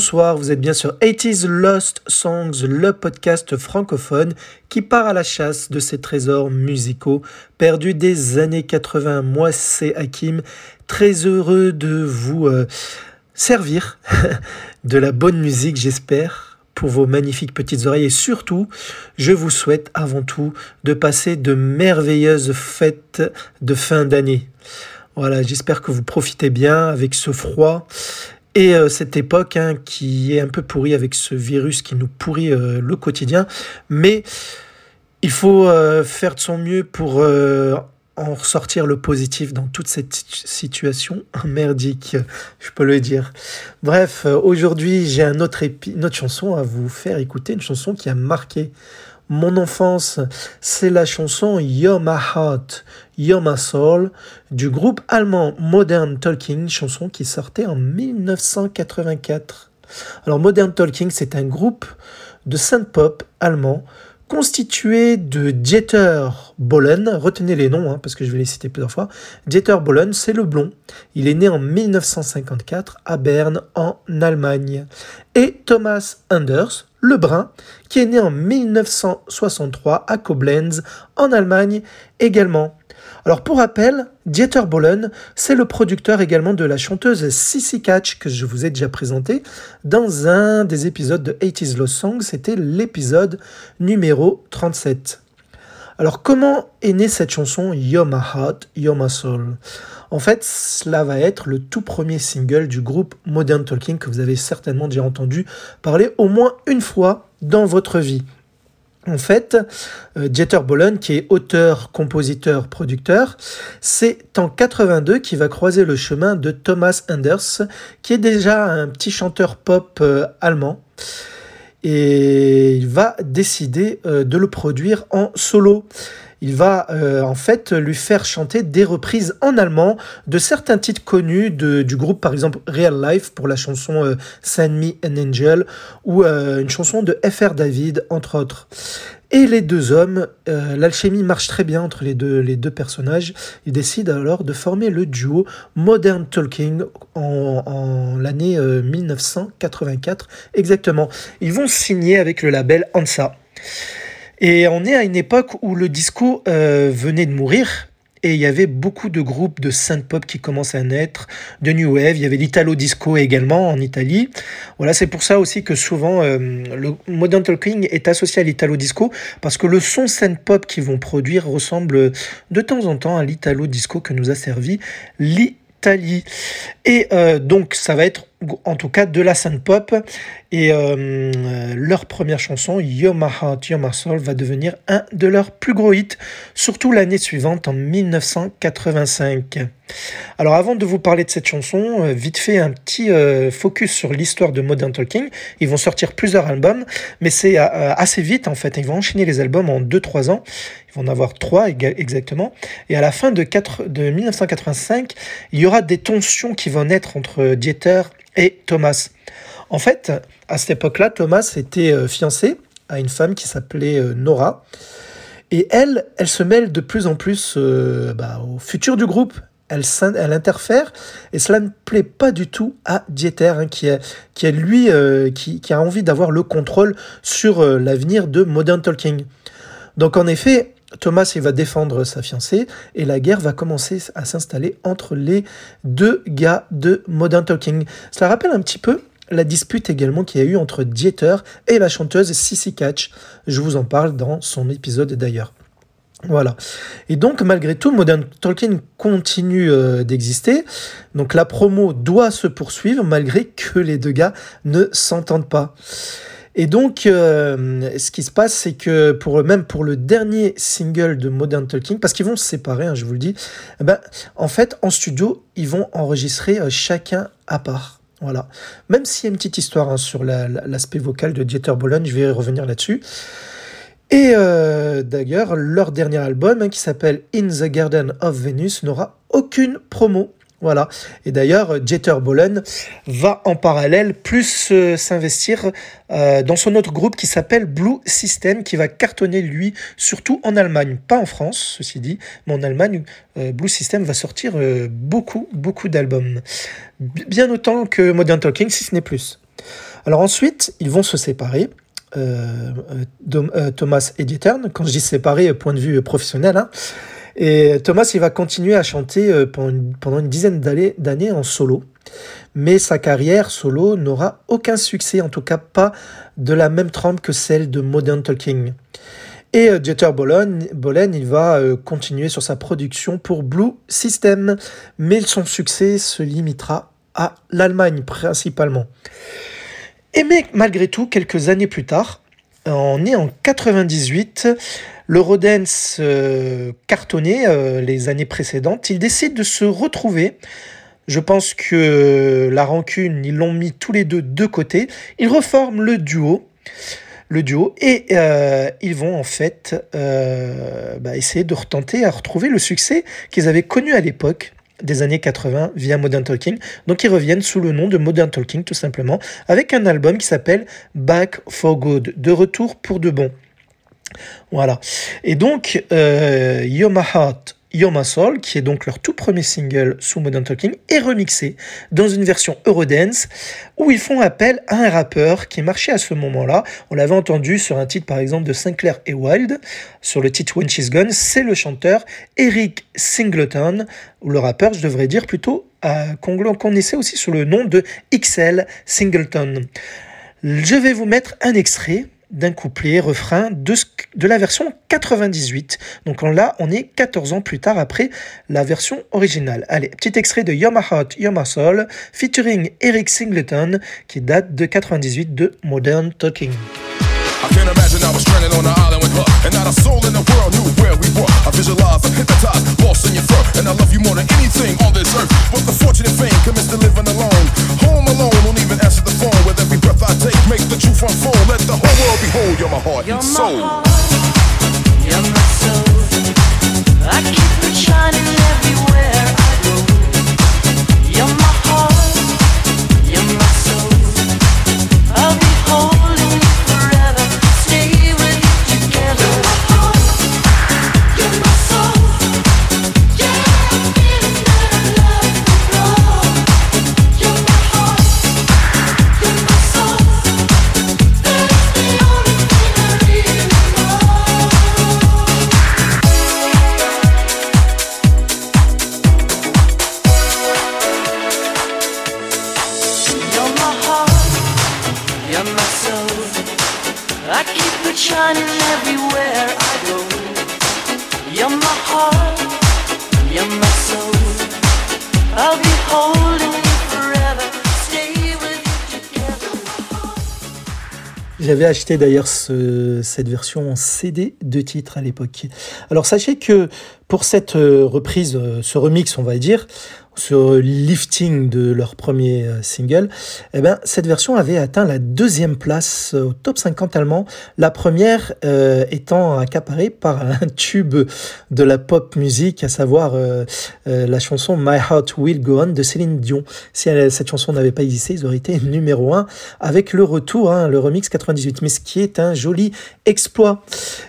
Bonsoir, vous êtes bien sur 80s Lost Songs, le podcast francophone qui part à la chasse de ces trésors musicaux perdus des années 80. Moi, c'est Hakim, très heureux de vous euh, servir de la bonne musique, j'espère, pour vos magnifiques petites oreilles. Et surtout, je vous souhaite avant tout de passer de merveilleuses fêtes de fin d'année. Voilà, j'espère que vous profitez bien avec ce froid et euh, cette époque hein, qui est un peu pourrie avec ce virus qui nous pourrit euh, le quotidien. Mais il faut euh, faire de son mieux pour en ressortir le positif dans toute cette situation merdique, je peux le dire. Bref, aujourd'hui j'ai un autre une autre chanson à vous faire écouter, une chanson qui a marqué mon enfance, c'est la chanson You're My Heart, You're My Soul du groupe allemand Modern Talking, chanson qui sortait en 1984. Alors Modern Talking, c'est un groupe de synth-pop allemand constitué de Dieter Bohlen, retenez les noms hein, parce que je vais les citer plusieurs fois. Dieter Bohlen, c'est le blond. Il est né en 1954 à Berne en Allemagne. Et Thomas Anders, le brun, qui est né en 1963 à Koblenz, en Allemagne également. Alors pour rappel, Dieter Bohlen, c'est le producteur également de la chanteuse Sissy Catch que je vous ai déjà présenté dans un des épisodes de 80s Lost Song, c'était l'épisode numéro 37. Alors comment est née cette chanson You're My Heart, You're My Soul En fait, cela va être le tout premier single du groupe Modern Talking que vous avez certainement déjà entendu parler au moins une fois dans votre vie. En fait, euh, Dieter Bohlen, qui est auteur, compositeur, producteur, c'est en 82 qu'il va croiser le chemin de Thomas Anders, qui est déjà un petit chanteur pop euh, allemand. Et il va décider euh, de le produire en solo il va euh, en fait lui faire chanter des reprises en allemand de certains titres connus du groupe, par exemple Real Life pour la chanson euh, Send Me an Angel ou une chanson de FR David, entre autres. Et les deux hommes, l'alchimie marche très bien entre les deux, les deux personnages. Ils décident alors de former le duo Modern Talking en, en l'année 1984 exactement. Ils vont signer avec le label ANSA. Et on est à une époque où le disco euh, venait de mourir. Et il y avait beaucoup de groupes de synth pop qui commençaient à naître, de new wave. Il y avait l'italo disco également en Italie. Voilà, c'est pour ça aussi que souvent euh, le modern talking est associé à l'italo disco parce que le son synth pop qu'ils vont produire ressemble de temps en temps à l'italo disco que nous a servi l'Italie. Et euh, donc ça va être en tout cas de la synth pop. Et euh, leur première chanson, You're My Heart, You're My Soul, va devenir un de leurs plus gros hits, surtout l'année suivante, en 1985. Alors avant de vous parler de cette chanson, euh, vite fait un petit euh, focus sur l'histoire de Modern Talking. Ils vont sortir plusieurs albums, mais c'est assez vite en fait. Ils vont enchaîner les albums en 2-3 ans. Ils vont en avoir 3 exactement. Et à la fin de, 4, de 1985, il y aura des tensions qui vont naître entre Dieter et Thomas. En fait, à cette époque-là, Thomas était euh, fiancé à une femme qui s'appelait euh, Nora. Et elle, elle se mêle de plus en plus euh, bah, au futur du groupe. Elle, elle, interfère et cela ne plaît pas du tout à Dieter, hein, qui, est, lui qui, a envie d'avoir le contrôle sur l'avenir de Modern Talking. Donc en effet, Thomas va défendre sa fiancée et la guerre va commencer à s'installer entre les deux gars de Modern Talking. Cela rappelle un petit peu la dispute également qu'il y a eu entre Dieter et la chanteuse Sissy Catch. Je vous en parle dans son épisode d'ailleurs. Voilà. Et donc, malgré tout, Modern Talking continue euh, d'exister. Donc, la promo doit se poursuivre malgré que les deux gars ne s'entendent pas. Et donc, euh, ce qui se passe, c'est que pour même pour le dernier single de Modern Talking, parce qu'ils vont se séparer, hein, je vous le dis, eh ben, en fait, en studio, ils vont enregistrer euh, chacun à part. Voilà. Même s'il y a une petite histoire hein, sur l'aspect vocal de Dieter Bohlen, je vais revenir là-dessus. Et euh, d'ailleurs, leur dernier album, hein, qui s'appelle In the Garden of Venus, n'aura aucune promo. Voilà. Et d'ailleurs, Jeter Bolen va en parallèle plus euh, s'investir euh, dans son autre groupe qui s'appelle Blue System, qui va cartonner lui, surtout en Allemagne, pas en France, ceci dit, mais en Allemagne, euh, Blue System va sortir beaucoup, beaucoup d'albums. Bien autant que Modern Talking, si ce n'est plus. Alors ensuite, ils vont se séparer. Thomas et Dieter, quand je dis séparer, point de vue professionnel, hein, et Thomas, il va continuer à chanter pendant une, pendant une dizaine d'années en solo mais sa carrière solo n'aura aucun succès, en tout cas pas de la même trempe que celle de Modern Talking. Et euh, Dieter Bolen, il va euh, continuer sur sa production pour Blue System, mais son succès se limitera à l'Allemagne principalement. Et mais malgré tout, quelques années plus tard, on est en 98, le Rodens euh, cartonné les années précédentes, il décide de se retrouver. Je pense que la rancune, ils l'ont mis tous les deux de côté. Ils reforment le duo. Le duo. Et euh, ils vont en fait euh, bah, essayer de retenter à retrouver le succès qu'ils avaient connu à l'époque des années 80 via Modern Talking. Donc ils reviennent sous le nom de Modern Talking tout simplement avec un album qui s'appelle Back for Good, de retour pour de bon. Voilà. Et donc euh, You're Heart You're My Soul, qui est donc leur tout premier single sous Modern Talking, est remixé dans une version Eurodance où ils font appel à un rappeur qui marchait à ce moment-là. On l'avait entendu sur un titre par exemple de Sinclair et Wild, sur le titre When She's Gone, c'est le chanteur Eric Singleton, ou le rappeur, je devrais dire plutôt, euh, qu'on connaissait aussi sous le nom de XL Singleton. Je vais vous mettre un extrait d'un couplet, refrain de, la version 98. Donc là, on est 14 ans plus tard après la version originale. Allez, petit extrait de You're My Soul, featuring Eric Singleton, qui date de 98 de Modern Talking. I can't imagine I was on an island with her And not a soul in the world where we J'avais acheté d'ailleurs ce- cette version en CD de titre à l'époque. Alors sachez que pour cette euh, reprise, euh, ce remix, on va dire, ce lifting de leur premier euh, single, eh ben, cette version avait atteint la deuxième place euh, au top 50 allemand, la première euh, étant accaparée par un tube de la pop musique, à savoir la chanson My Heart Will Go On de Céline Dion. Si cette chanson n'avait pas existé, ils auraient été numéro 1 avec le retour, hein, le remix 98, mais ce qui est un joli exploit.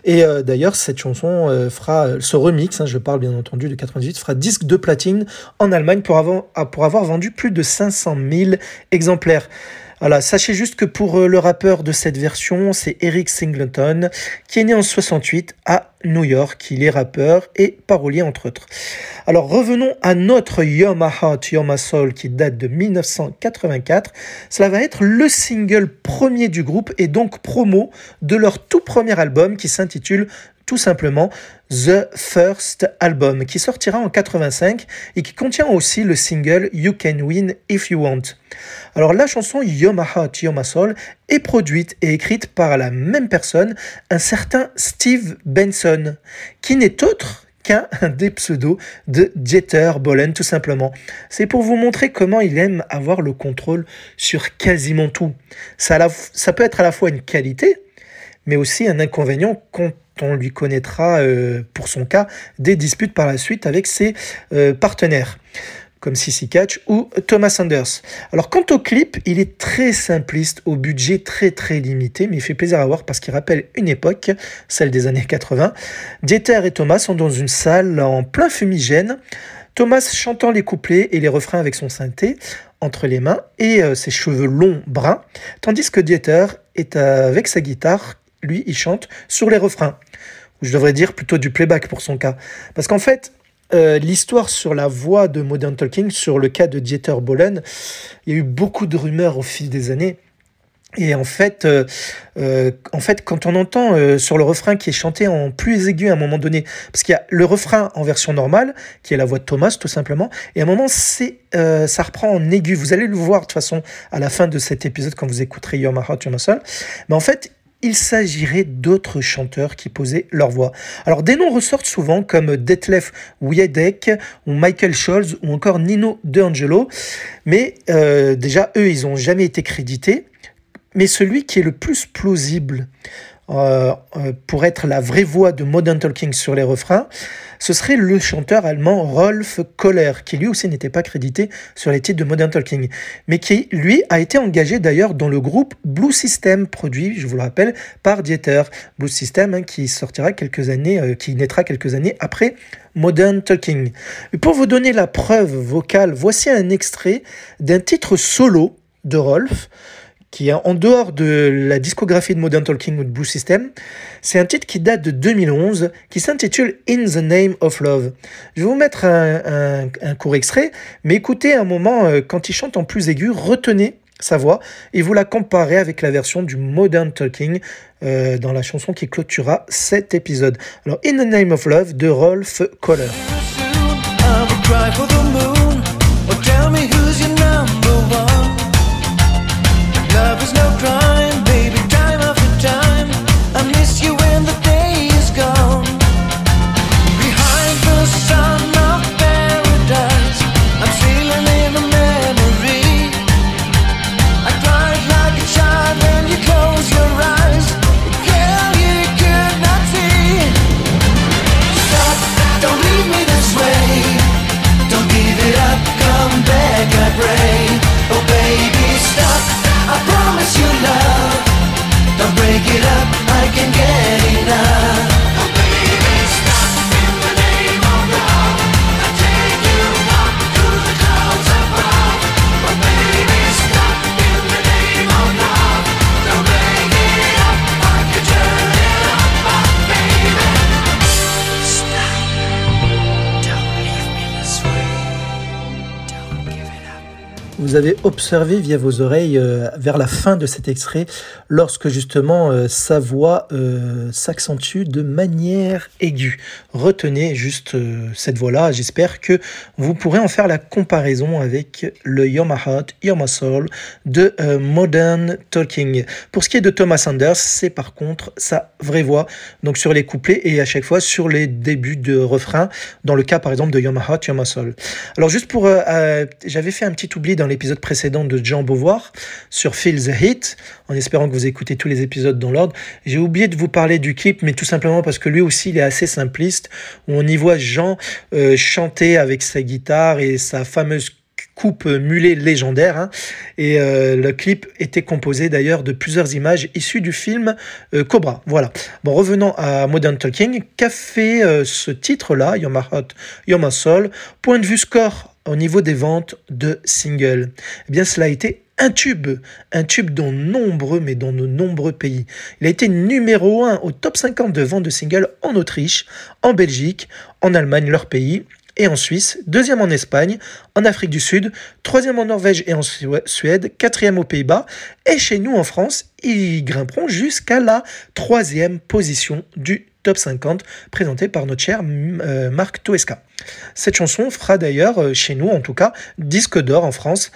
Et d'ailleurs, cette chanson fera, ce remix, hein, je parle bien entendu de 98, fera disque de platine en Allemagne pour avoir, pour avoir vendu plus de 500 000 exemplaires. Voilà, sachez juste que pour euh, le rappeur de cette version, c'est Eric Singleton, qui est né en 68 à New York. Il est rappeur et parolier entre autres. Alors revenons à notre You're My Heart, Soul qui date de 1984. Cela va être le single premier du groupe et donc promo de leur tout premier album qui s'intitule tout simplement The First Album, qui sortira en 85 et qui contient aussi le single You Can Win If You Want. Alors la chanson You're My Heart, Soul est produite et écrite par la même personne, un certain Steve Benson, qui n'est autre qu'un des pseudos de Dieter Bohlen tout simplement. C'est pour vous montrer comment il aime avoir le contrôle sur quasiment tout. Ça peut être à la fois une qualité, mais aussi un inconvénient quand on lui connaîtra, euh, pour son cas, des disputes par la suite avec ses euh, partenaires, comme Sissy Catch ou Thomas Anders. Alors quant au clip, il est très simpliste, au budget très très limité, mais il fait plaisir à voir parce qu'il rappelle une époque, celle des années 80. Dieter et Thomas sont dans une salle en plein fumigène, Thomas chantant les couplets et les refrains avec son synthé, entre les mains et ses cheveux longs bruns, tandis que Dieter est avec sa guitare, lui, il chante sur les refrains. Je devrais dire plutôt du playback pour son cas. Parce qu'en fait, l'histoire sur la voix de Modern Talking, sur le cas de Dieter Bohlen, il y a eu beaucoup de rumeurs au fil des années. Et en fait, euh, euh, en fait, quand on entend euh, sur le refrain qui est chanté en plus aigu à un moment donné, parce qu'il y a le refrain en version normale, qui est la voix de Thomas tout simplement, et à un moment c'est, ça reprend en aigu. Vous allez le voir de toute façon à la fin de cet épisode quand vous écouterez You're My Heart. Mais en fait, il s'agirait d'autres chanteurs qui posaient leur voix. Alors des noms ressortent souvent comme Detlef Wiedek ou Michael Scholz ou encore Nino D'Angelo, mais déjà eux ils n'ont jamais été crédités. Mais celui qui est le plus plausible euh, euh, pour être la vraie voix de Modern Talking sur les refrains, ce serait le chanteur allemand Rolf Kohler, qui lui aussi n'était pas crédité sur les titres de Modern Talking, mais qui lui a été engagé d'ailleurs dans le groupe Blue System, produit, je vous le rappelle, par Dieter. Blue System hein, qui sortira quelques années, euh, qui naîtra quelques années après Modern Talking. pour vous donner la preuve vocale, voici un extrait d'un titre solo de Rolf qui est en dehors de la discographie de Modern Talking ou de Blue System. C'est un titre qui date de 2011, qui s'intitule In the Name of Love. Je vais vous mettre un, court extrait, mais écoutez un moment euh, quand il chante en plus aigu, retenez sa voix et vous la comparez avec la version du Modern Talking euh, dans la chanson qui clôturera cet épisode. Alors, In the Name of Love de Rolf Kohler. Love is observé via vos oreilles euh, vers la fin de cet extrait, lorsque justement euh, sa voix euh, s'accentue de manière aiguë. Retenez juste cette voix-là, j'espère que vous pourrez en faire la comparaison avec le You're My Soul de Modern Talking. Pour ce qui est de Thomas Sanders, c'est par contre sa vraie voix, donc sur les couplets et à chaque fois sur les débuts de refrain, dans le cas par exemple de You're My Soul. Alors juste pour... J'avais fait un petit oubli dans les épisode précédent de Jean Beauvoir sur Feel the Heat, en espérant que vous écoutez tous les épisodes dans l'ordre. J'ai oublié de vous parler du clip, mais tout simplement parce que lui aussi, il est assez simpliste, où on y voit Jean euh, chanter avec sa guitare et sa fameuse coupe mulet légendaire. Hein. Et euh, le clip était composé d'ailleurs de plusieurs images issues du film euh, Cobra. Voilà. Bon, revenons à Modern Talking. Qu'a fait ce titre-là, You're My Heart, Point de vue score au niveau des ventes de singles Eh bien, cela a été un tube, un tube dans nombreux, mais dans de nombreux pays. Il a été numéro 1 au top 50 de ventes de singles en Autriche, en Belgique, en Allemagne, leur pays, et en Suisse, deuxième en Espagne, en Afrique du Sud, troisième en Norvège et en Suède, quatrième aux Pays-Bas, et chez nous en France, ils grimperont jusqu'à la troisième position du top 50 présenté par notre cher euh, Marc Toesca. Cette chanson fera d'ailleurs, euh, chez nous en tout cas, disque d'or en France,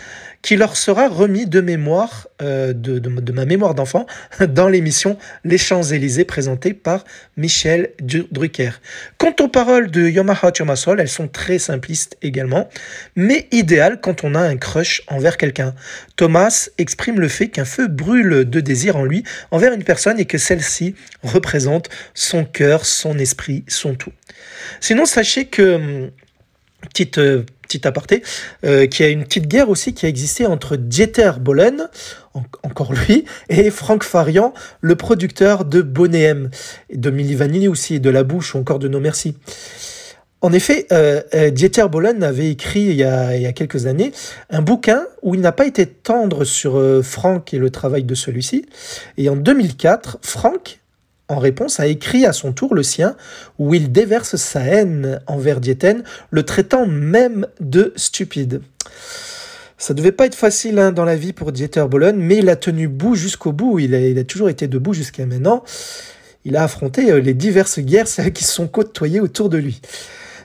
qui leur sera remis de mémoire, euh, de, ma mémoire d'enfant, dans l'émission Les Champs-Élysées présentée par Michel Drucker. Quant aux paroles de Yomaha Soul, elles sont très simplistes également, mais idéales quand on a un crush envers quelqu'un. Thomas exprime le fait qu'un feu brûle de désir en lui envers une personne et que celle-ci représente son cœur, son esprit, son tout. Sinon, sachez que hum, petite euh, petit aparté, euh, qui a une petite guerre aussi qui a existé entre Dieter Bohlen, encore lui, et Frank Farian, le producteur de Bonnet de Milli Vanilli aussi, de La Bouche ou encore de No Merci. En effet, euh, euh, Dieter Bohlen avait écrit il y, a, quelques années un bouquin où il n'a pas été tendre sur Franck et le travail de celui-ci. Et en 2004, Franck, en réponse, a écrit à son tour le sien où il déverse sa haine envers Dieter, le traitant même de stupide. Ça devait pas être facile hein, dans la vie pour Dieter Bohlen, mais il a tenu bout jusqu'au bout. Il a, il a toujours été debout jusqu'à maintenant. Il a affronté les diverses guerres qui se sont côtoyées autour de lui.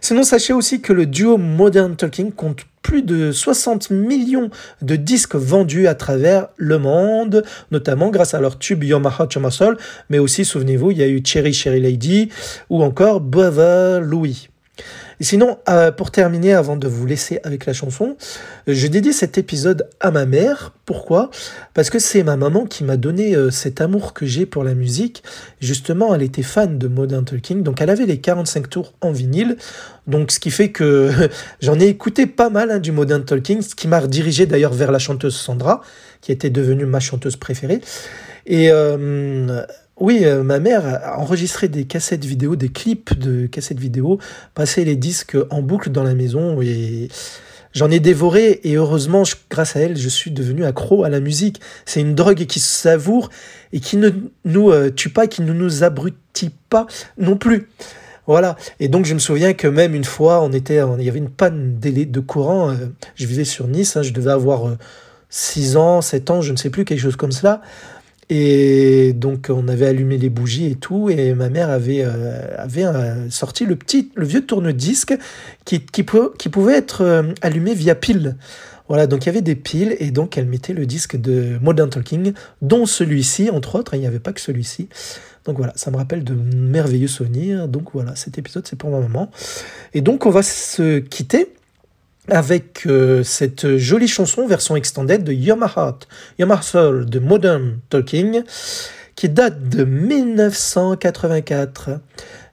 Sinon, sachez aussi que le duo Modern Talking compte plus de 60 millions de disques vendus à travers le monde, notamment grâce à leur tube My Soul, mais aussi, souvenez-vous, il y a eu Cherry Cherry Lady ou encore Brother Louis. Et sinon, euh, pour terminer, avant de vous laisser avec la chanson, je dédie cet épisode à ma mère. Pourquoi? Parce que c'est ma maman qui m'a donné euh, cet amour que j'ai pour la musique. Justement, elle était fan de Modern Talking, donc elle avait les 45 tours en vinyle. Donc, ce qui fait que j'en ai écouté pas mal hein, du Modern Talking, ce qui m'a redirigé d'ailleurs vers la chanteuse Sandra, qui était devenue ma chanteuse préférée. Et euh, oui, euh, ma mère a enregistré des cassettes vidéo, des clips de cassettes vidéo, passé les disques en boucle dans la maison et j'en ai dévoré et heureusement, grâce à elle, je suis devenu accro à la musique. C'est une drogue qui savoure et qui ne nous euh, tue pas, qui ne nous abrutit pas non plus. Voilà. Et donc, je me souviens que même une fois, on était, il y avait une panne de courant. Euh, je vivais sur Nice, hein, je devais avoir 6 ans, 7 ans, je ne sais plus, quelque chose comme cela. Et donc on avait allumé les bougies et tout, et ma mère avait, euh, avait euh, sorti le petit, le vieux tourne-disque qui, qui, pouvait être euh, allumé via pile. Voilà, donc il y avait des piles, et donc elle mettait le disque de Modern Talking, dont celui-ci, entre autres, hein, il n'y avait pas que celui-ci. Donc voilà, ça me rappelle de merveilleux souvenirs. Donc voilà, cet épisode c'est pour ma maman. Et donc on va se quitter avec euh, cette jolie chanson version extended de You're My Heart, Soul de Modern Talking, qui date de 1984.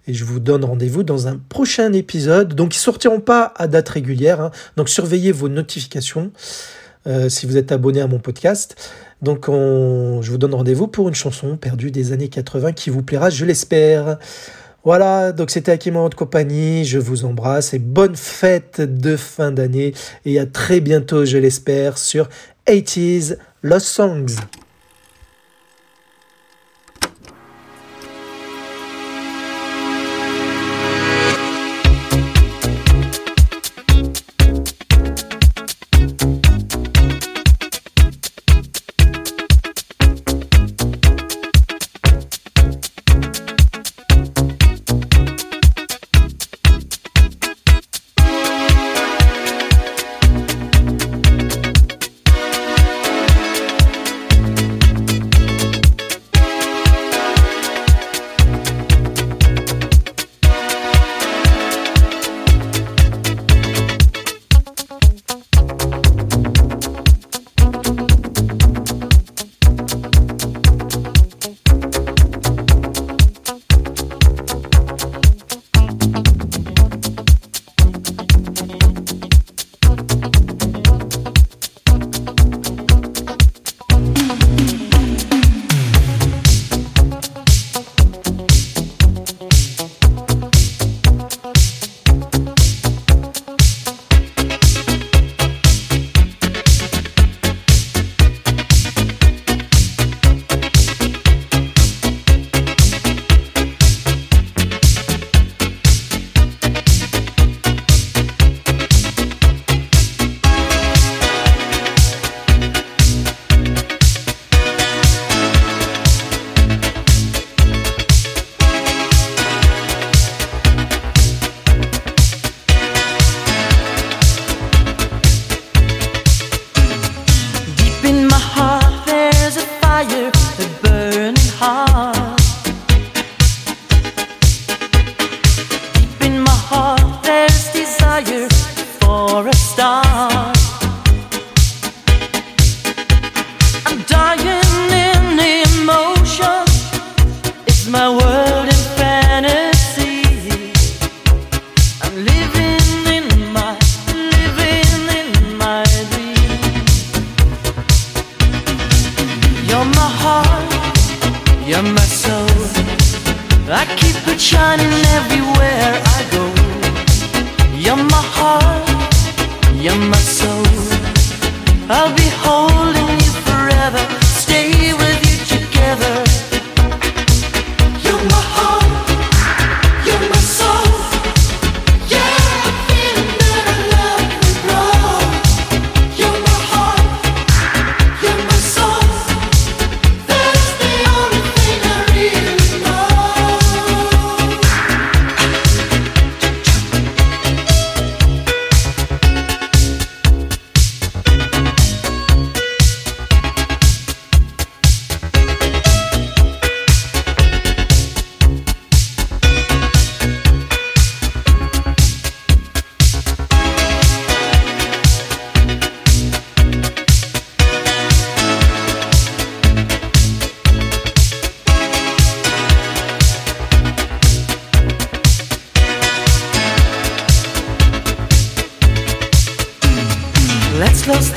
Et je vous donne rendez-vous dans un prochain épisode. Donc, ils sortiront pas à date régulière. Hein. Donc, surveillez vos notifications euh, si vous êtes abonné à mon podcast. Donc, je vous donne rendez-vous pour une chanson perdue des années 80 qui vous plaira, je l'espère. Voilà, donc c'était Akima de compagnie, je vous embrasse et bonne fête de fin d'année et à très bientôt je l'espère sur 80s Lost Songs. Close